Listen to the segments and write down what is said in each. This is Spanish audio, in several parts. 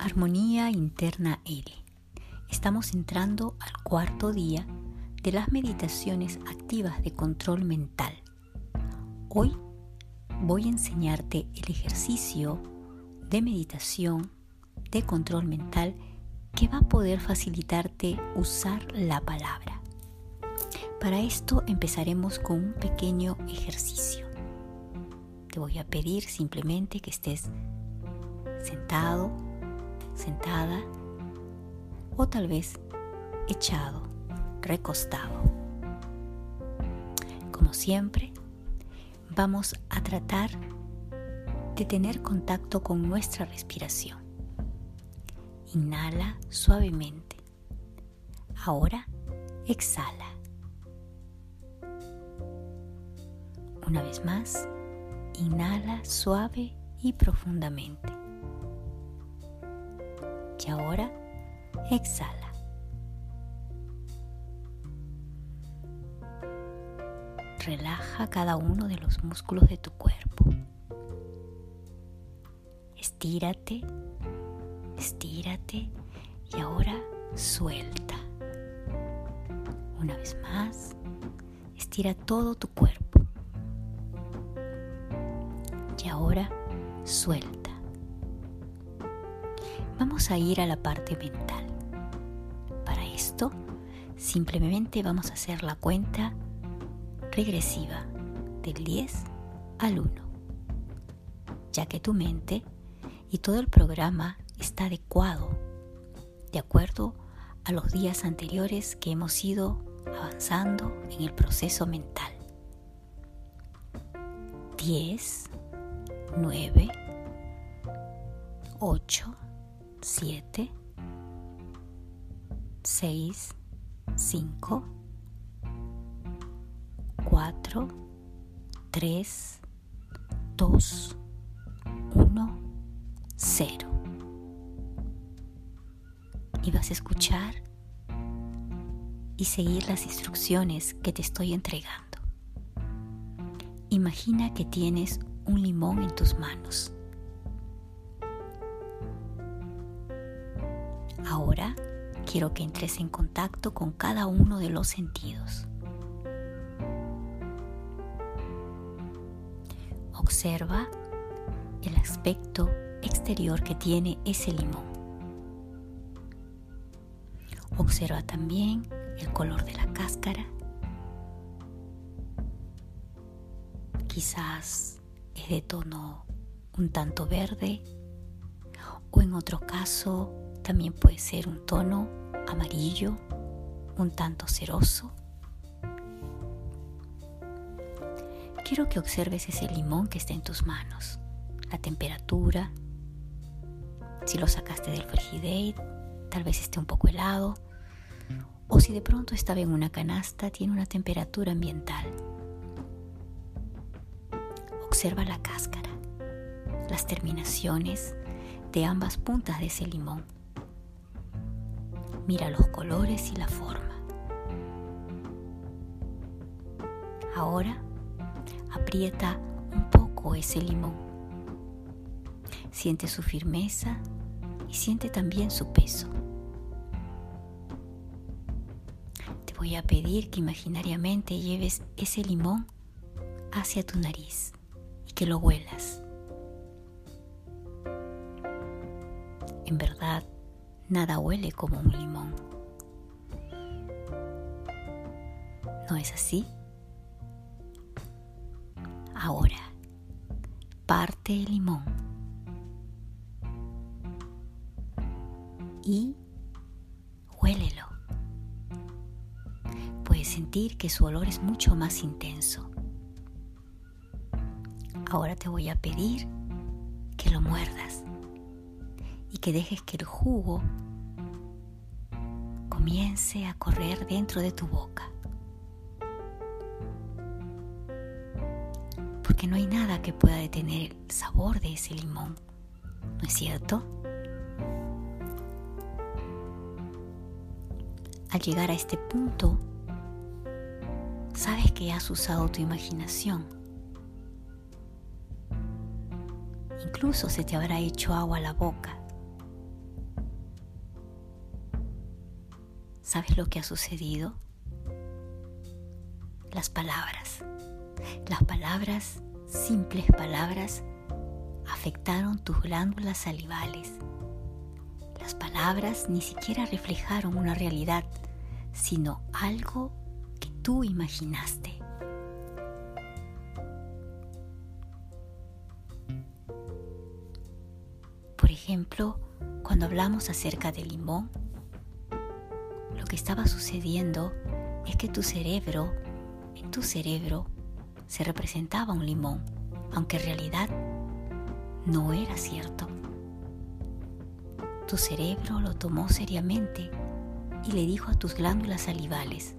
Armonía Interna L. Estamos entrando al cuarto día de las meditaciones activas de control mental. Hoy voy a enseñarte el ejercicio de meditación de control mental que va a poder facilitarte usar la palabra. Para esto empezaremos con un pequeño ejercicio. Te voy a pedir simplemente que estés sentado sentada o tal vez echado, recostado. Como siempre, vamos a tratar de tener contacto con nuestra respiración. Inhala suavemente. Ahora exhala. Una vez más, inhala suave y profundamente y ahora exhala. Relaja cada uno de los músculos de tu cuerpo. Estírate, estírate y ahora suelta. Una vez más, estira todo tu cuerpo. Y ahora suelta vamos a ir a la parte mental. Para esto, simplemente vamos a hacer la cuenta regresiva del 10 al 1, ya que tu mente y todo el programa está adecuado de acuerdo a los días anteriores que hemos ido avanzando en el proceso mental. 10, 9, 8, 7, 6, 5, 4, 3, 2, 1, 0. Y vas a escuchar y seguir las instrucciones que te estoy entregando. Imagina que tienes un limón en tus manos Ahora quiero que entres en contacto con cada uno de los sentidos. Observa el aspecto exterior que tiene ese limón. Observa también el color de la cáscara. Quizás es de tono un tanto verde o en otro caso también puede ser un tono amarillo, un tanto ceroso. Quiero que observes ese limón que está en tus manos, la temperatura, si lo sacaste del frigidate, tal vez esté un poco helado, o si de pronto estaba en una canasta, tiene una temperatura ambiental. Observa la cáscara, las terminaciones de ambas puntas de ese limón. Mira los colores y la forma. Ahora aprieta un poco ese limón. Siente su firmeza y siente también su peso. Te voy a pedir que imaginariamente lleves ese limón hacia tu nariz y que lo huelas. Nada huele como un limón. ¿No es así? Ahora, parte el limón y huélelo. Puedes sentir que su olor es mucho más intenso. Ahora te voy a pedir que lo muerdas que dejes que el jugo comience a correr dentro de tu boca. Porque no hay nada que pueda detener el sabor de ese limón, ¿no es cierto? Al llegar a este punto, sabes que has usado tu imaginación. Incluso se te habrá hecho agua a la boca ¿Sabes lo que ha sucedido? Las palabras. Las palabras, simples palabras, afectaron tus glándulas salivales. Las palabras ni siquiera reflejaron una realidad, sino algo que tú imaginaste. Por ejemplo, cuando hablamos acerca del limón, que estaba sucediendo es que tu cerebro, en tu cerebro, se representaba un limón, aunque en realidad no era cierto. Tu cerebro lo tomó seriamente y le dijo a tus glándulas salivales,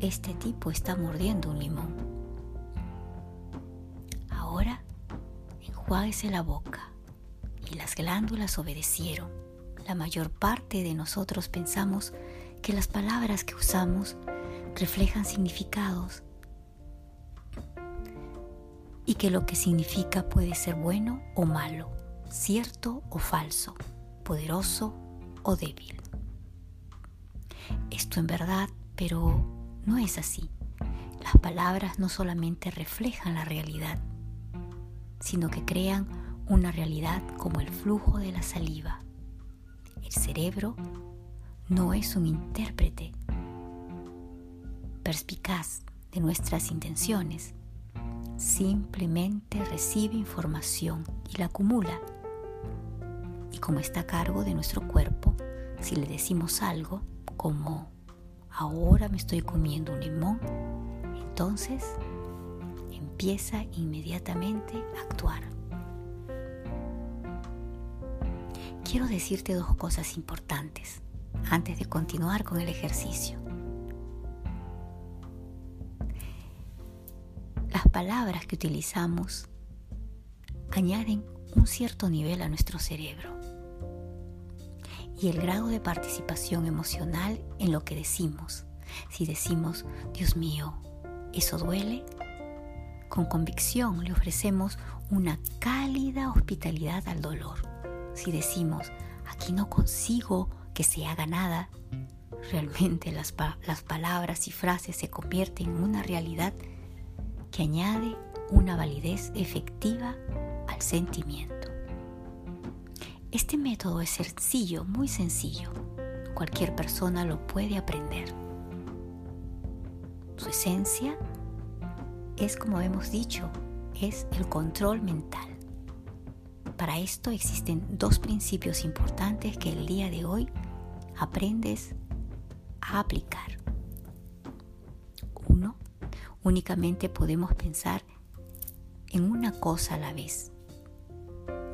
este tipo está mordiendo un limón. Ahora enjuáguese la boca. Y las glándulas obedecieron. La mayor parte de nosotros pensamos que las palabras que usamos reflejan significados y que lo que significa puede ser bueno o malo, cierto o falso, poderoso o débil. Esto en verdad, pero no es así. Las palabras no solamente reflejan la realidad, sino que crean una realidad como el flujo de la saliva. El cerebro no es un intérprete perspicaz de nuestras intenciones, simplemente recibe información y la acumula. Y como está a cargo de nuestro cuerpo, si le decimos algo como ahora me estoy comiendo un limón, entonces empieza inmediatamente a actuar. Quiero decirte dos cosas importantes antes de continuar con el ejercicio. Las palabras que utilizamos añaden un cierto nivel a nuestro cerebro y el grado de participación emocional en lo que decimos. Si decimos, Dios mío, eso duele, con convicción le ofrecemos una cálida hospitalidad al dolor. Si decimos, aquí no consigo que se haga nada, realmente las, las palabras y frases se convierten en una realidad que añade una validez efectiva al sentimiento. Este método es sencillo, muy sencillo. Cualquier persona lo puede aprender. Su esencia es, como hemos dicho, es el control mental. Para esto existen dos principios importantes que el día de hoy aprendes a aplicar. Uno, únicamente podemos pensar en una cosa a la vez.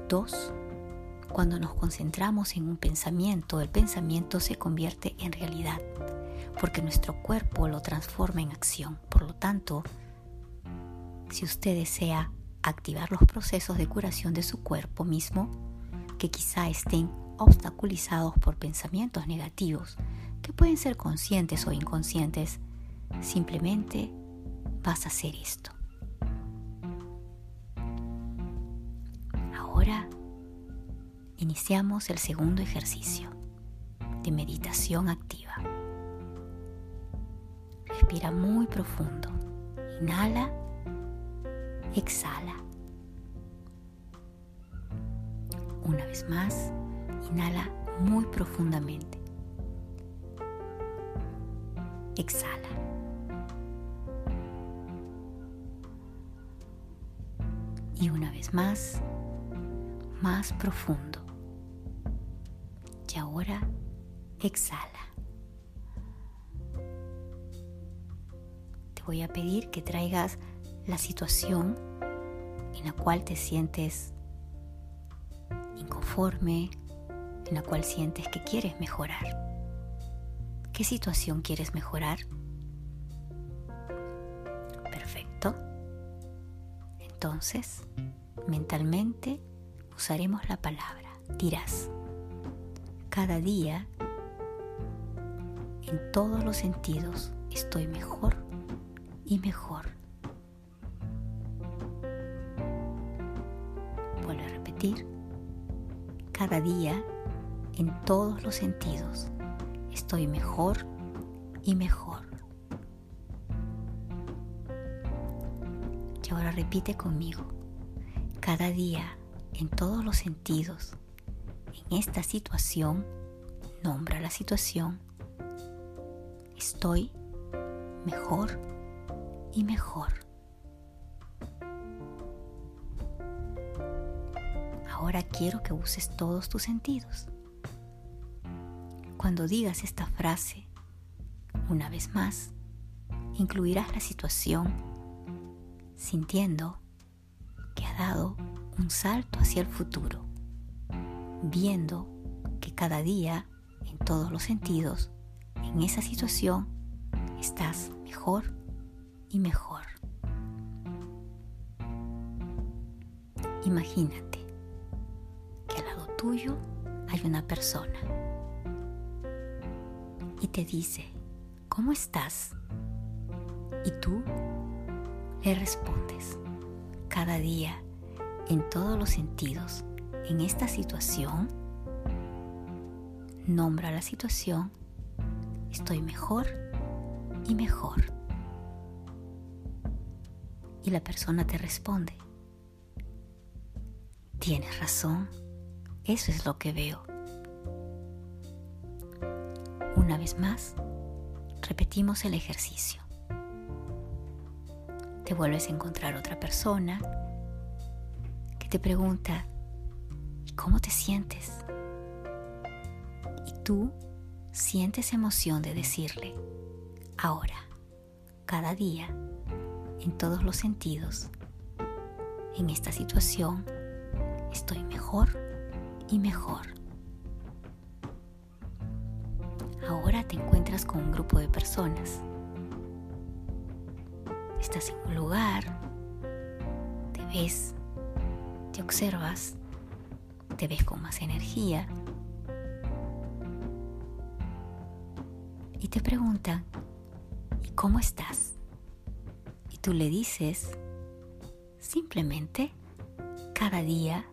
Dos, cuando nos concentramos en un pensamiento, el pensamiento se convierte en realidad, porque nuestro cuerpo lo transforma en acción. Por lo tanto, si usted desea activar los procesos de curación de su cuerpo mismo, que quizá estén obstaculizados por pensamientos negativos, que pueden ser conscientes o inconscientes, simplemente vas a hacer esto. Ahora iniciamos el segundo ejercicio de meditación activa. Respira muy profundo. Inhala, exhala. Una vez más, inhala muy profundamente. Exhala. Y una vez más, más profundo. Y ahora exhala. Te voy a pedir que traigas la situación en la cual te sientes inconforme, en la cual sientes que quieres mejorar. ¿Qué situación quieres mejorar? Perfecto. Entonces, mentalmente usaremos la palabra dirás cada día, en todos los sentidos, estoy mejor y mejor. Cada día, en todos los sentidos. Estoy mejor y mejor. Y ahora repite conmigo. Cada día, en todos los sentidos, en esta situación, nombra la situación. Estoy mejor y mejor. Ahora quiero que uses todos tus sentidos. Cuando digas esta frase, una vez más, incluirás la situación sintiendo que ha dado un salto hacia el futuro, viendo que cada día, en todos los sentidos, en esa situación, estás mejor y mejor. Imagínate tuyo hay una persona y te dice, ¿cómo estás? Y tú le respondes, cada día, en todos los sentidos, en esta situación, nombra la situación, estoy mejor y mejor. Y la persona te responde, tienes razón, eso es lo que veo. Una vez más, repetimos el ejercicio. Te vuelves a encontrar otra persona que te pregunta, ¿y cómo te sientes? Y tú sientes emoción de decirle, ahora, cada día, en todos los sentidos, en esta situación, estoy mejor y mejor. Ahora te encuentras con un grupo de personas. Estás en un lugar, te ves, te observas, te ves con más energía y te preguntan, ¿y cómo estás? Y tú le dices, simplemente, cada día,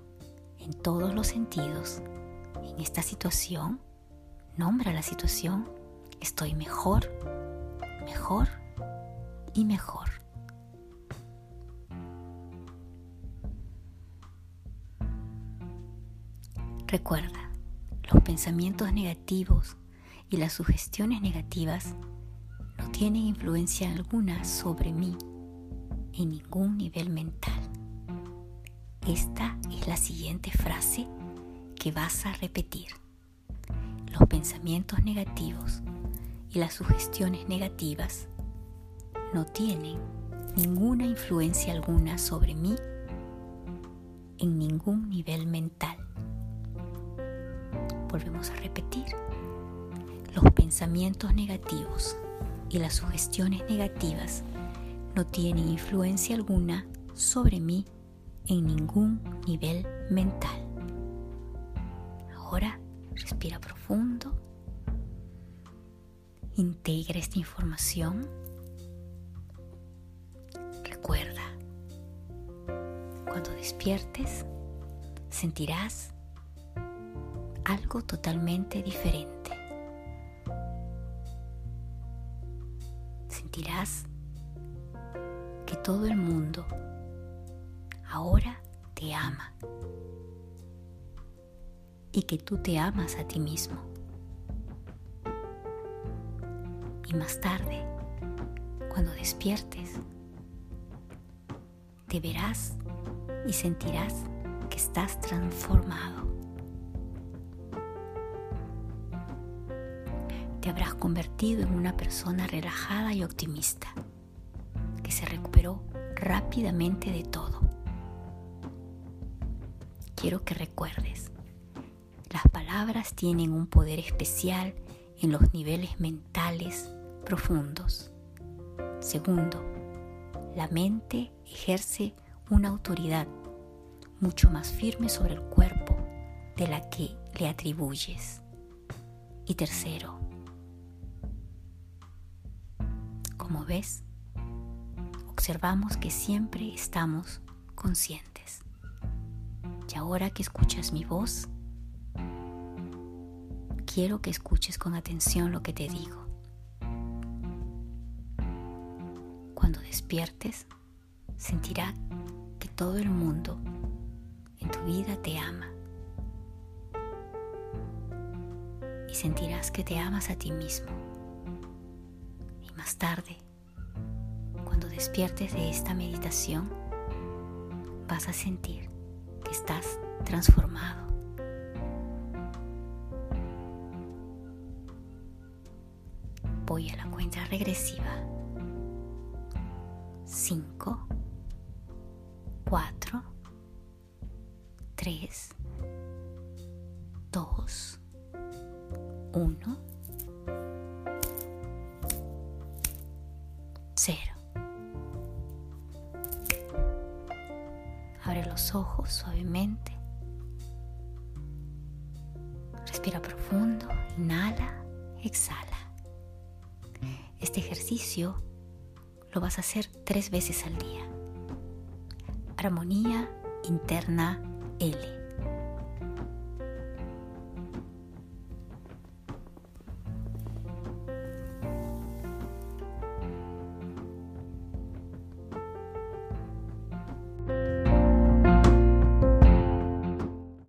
en todos los sentidos, en esta situación, Nombra la situación. Estoy mejor, mejor y mejor. Recuerda, los pensamientos negativos y las sugestiones negativas no tienen influencia alguna sobre mí en ningún nivel mental. Esta es la siguiente frase que vas a repetir los pensamientos negativos y las sugestiones negativas no tienen ninguna influencia alguna sobre mí en ningún nivel mental. Volvemos a repetir. Los pensamientos negativos y las sugestiones negativas no tienen influencia alguna sobre mí en ningún nivel mental. Ahora Respira profundo. Integra esta información. Recuerda, cuando despiertes, sentirás algo totalmente diferente. Sentirás que todo el mundo ahora te ama y que tú te amas a ti mismo. Y más tarde, cuando despiertes, te verás y sentirás que estás transformado. Te habrás convertido en una persona relajada y optimista, que se recuperó rápidamente de todo. Quiero que recuerdes las palabras tienen un poder especial en los niveles mentales profundos. Segundo, la mente ejerce una autoridad mucho más firme sobre el cuerpo de la que le atribuyes. Y tercero, como ves, observamos que siempre estamos conscientes. Ahora que escuchas mi voz, quiero que escuches con atención lo que te digo. Cuando despiertes, sentirás que todo el mundo en tu vida te ama. Y sentirás que te amas a ti mismo. Y más tarde, cuando despiertes de esta meditación, vas a sentir estás transformado. Voy a la cuenta regresiva. 5, 4, 3, 2, 1, 0. Ojos suavemente. Respira profundo, inhala, exhala. Este ejercicio lo vas a hacer tres veces al día. Armonía interna L.